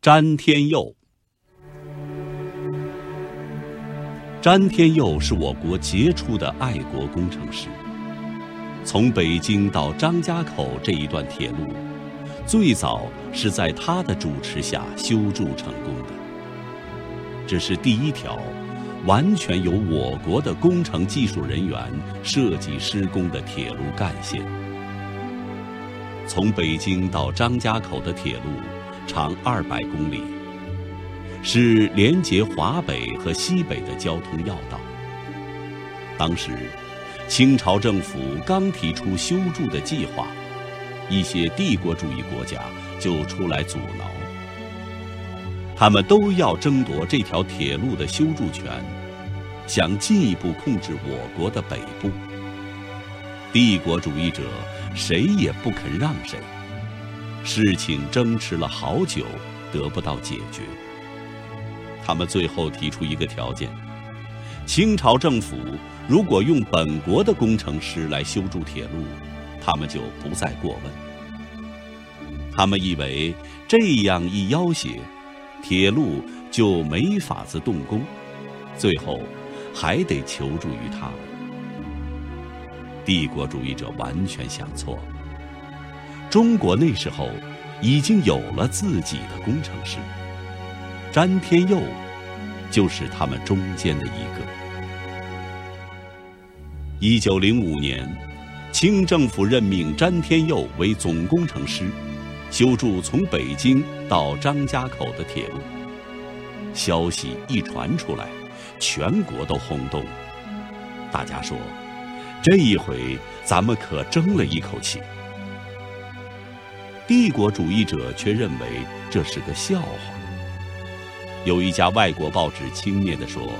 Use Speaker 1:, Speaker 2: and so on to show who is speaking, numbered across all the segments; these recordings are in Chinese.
Speaker 1: 詹天佑，詹天佑是我国杰出的爱国工程师。从北京到张家口这一段铁路，最早是在他的主持下修筑成功的。这是第一条完全由我国的工程技术人员设计施工的铁路干线。从北京到张家口的铁路长二百公里，是连接华北和西北的交通要道。当时，清朝政府刚提出修筑的计划，一些帝国主义国家就出来阻挠。他们都要争夺这条铁路的修筑权，想进一步控制我国的北部。帝国主义者谁也不肯让谁，事情争持了好久，得不到解决。他们最后提出一个条件：清朝政府如果用本国的工程师来修筑铁路，他们就不再过问。他们以为这样一要挟。铁路就没法子动工，最后还得求助于他们。帝国主义者完全想错了。中国那时候已经有了自己的工程师，詹天佑就是他们中间的一个。一九零五年，清政府任命詹天佑为总工程师。修筑从北京到张家口的铁路，消息一传出来，全国都轰动。大家说，这一回咱们可争了一口气。帝国主义者却认为这是个笑话。有一家外国报纸轻蔑地说：“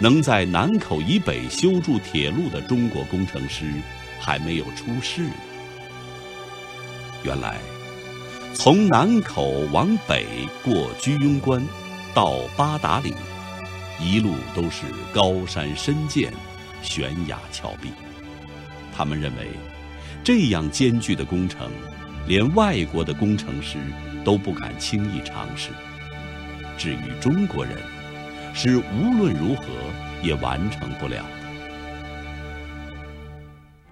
Speaker 1: 能在南口以北修筑铁路的中国工程师，还没有出世呢。”原来。从南口往北过居庸关，到八达岭，一路都是高山深涧、悬崖峭壁。他们认为，这样艰巨的工程，连外国的工程师都不敢轻易尝试。至于中国人，是无论如何也完成不了的。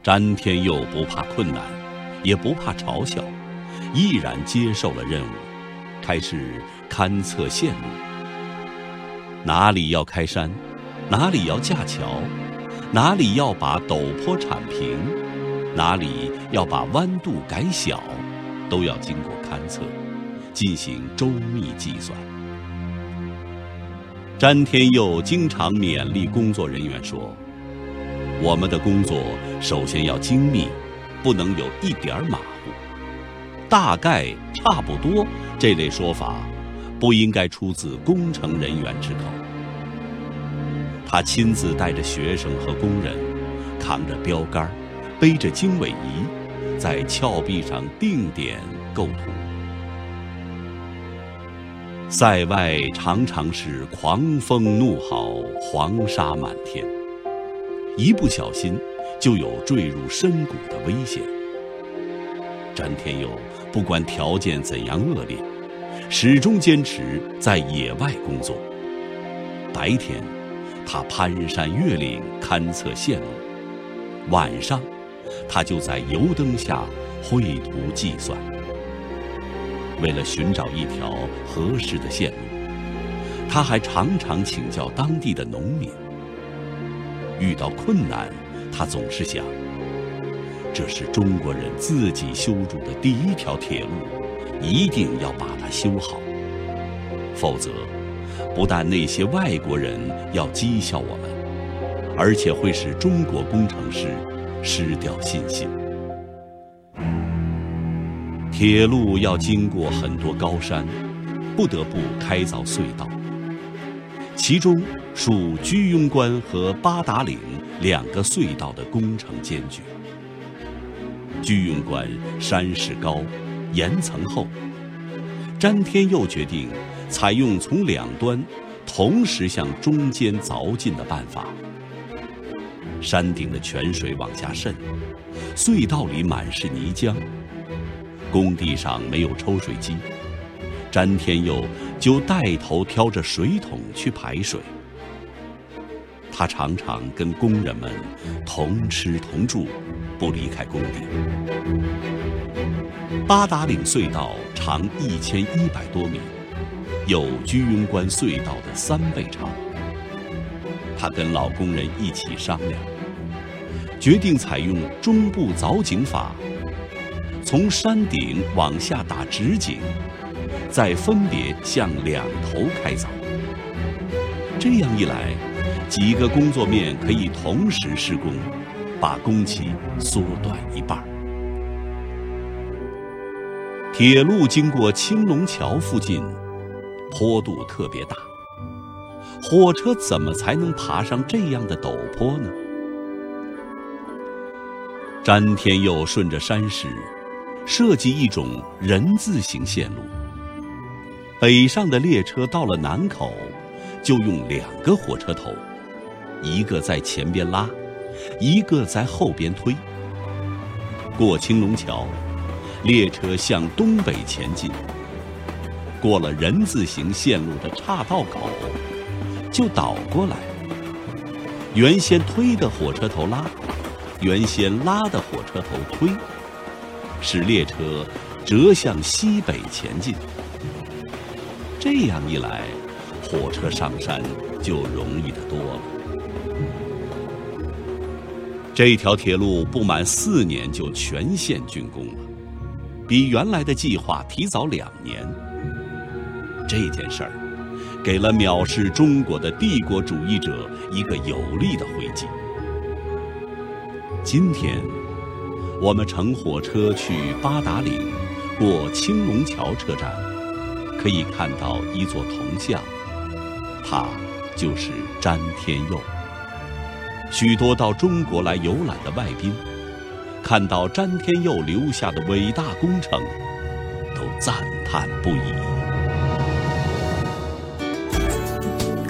Speaker 1: 詹天佑不怕困难，也不怕嘲笑。毅然接受了任务，开始勘测线路。哪里要开山，哪里要架桥，哪里要把陡坡铲平，哪里要把弯度改小，都要经过勘测，进行周密计算。詹天佑经常勉励工作人员说：“我们的工作首先要精密，不能有一点马虎。”大概差不多这类说法，不应该出自工程人员之口。他亲自带着学生和工人，扛着标杆，背着经纬仪，在峭壁上定点构图。塞外常常是狂风怒号，黄沙满天，一不小心就有坠入深谷的危险。詹天佑。不管条件怎样恶劣，始终坚持在野外工作。白天，他攀山越岭勘测线路；晚上，他就在油灯下绘图计算。为了寻找一条合适的线路，他还常常请教当地的农民。遇到困难，他总是想。这是中国人自己修筑的第一条铁路，一定要把它修好，否则，不但那些外国人要讥笑我们，而且会使中国工程师失掉信心。铁路要经过很多高山，不得不开凿隧道，其中属居庸关和八达岭两个隧道的工程艰巨。居庸关山势高，岩层厚。詹天佑决定采用从两端同时向中间凿进的办法。山顶的泉水往下渗，隧道里满是泥浆，工地上没有抽水机，詹天佑就带头挑着水桶去排水。他常常跟工人们同吃同住，不离开工地。八达岭隧道长一千一百多米，有居庸关隧道的三倍长。他跟老工人一起商量，决定采用中部凿井法，从山顶往下打直井，再分别向两头开凿。这样一来。几个工作面可以同时施工，把工期缩短一半。铁路经过青龙桥附近，坡度特别大，火车怎么才能爬上这样的陡坡呢？詹天佑顺着山势，设计一种人字形线路。北上的列车到了南口，就用两个火车头。一个在前边拉，一个在后边推。过青龙桥，列车向东北前进。过了人字形线路的岔道口，就倒过来。原先推的火车头拉，原先拉的火车头推，使列车折向西北前进。这样一来，火车上山就容易得多了。这条铁路不满四年就全线竣工了，比原来的计划提早两年。这件事儿，给了藐视中国的帝国主义者一个有力的回击。今天，我们乘火车去八达岭，过青龙桥车站，可以看到一座铜像，它就是詹天佑。许多到中国来游览的外宾，看到詹天佑留下的伟大工程，都赞叹不已。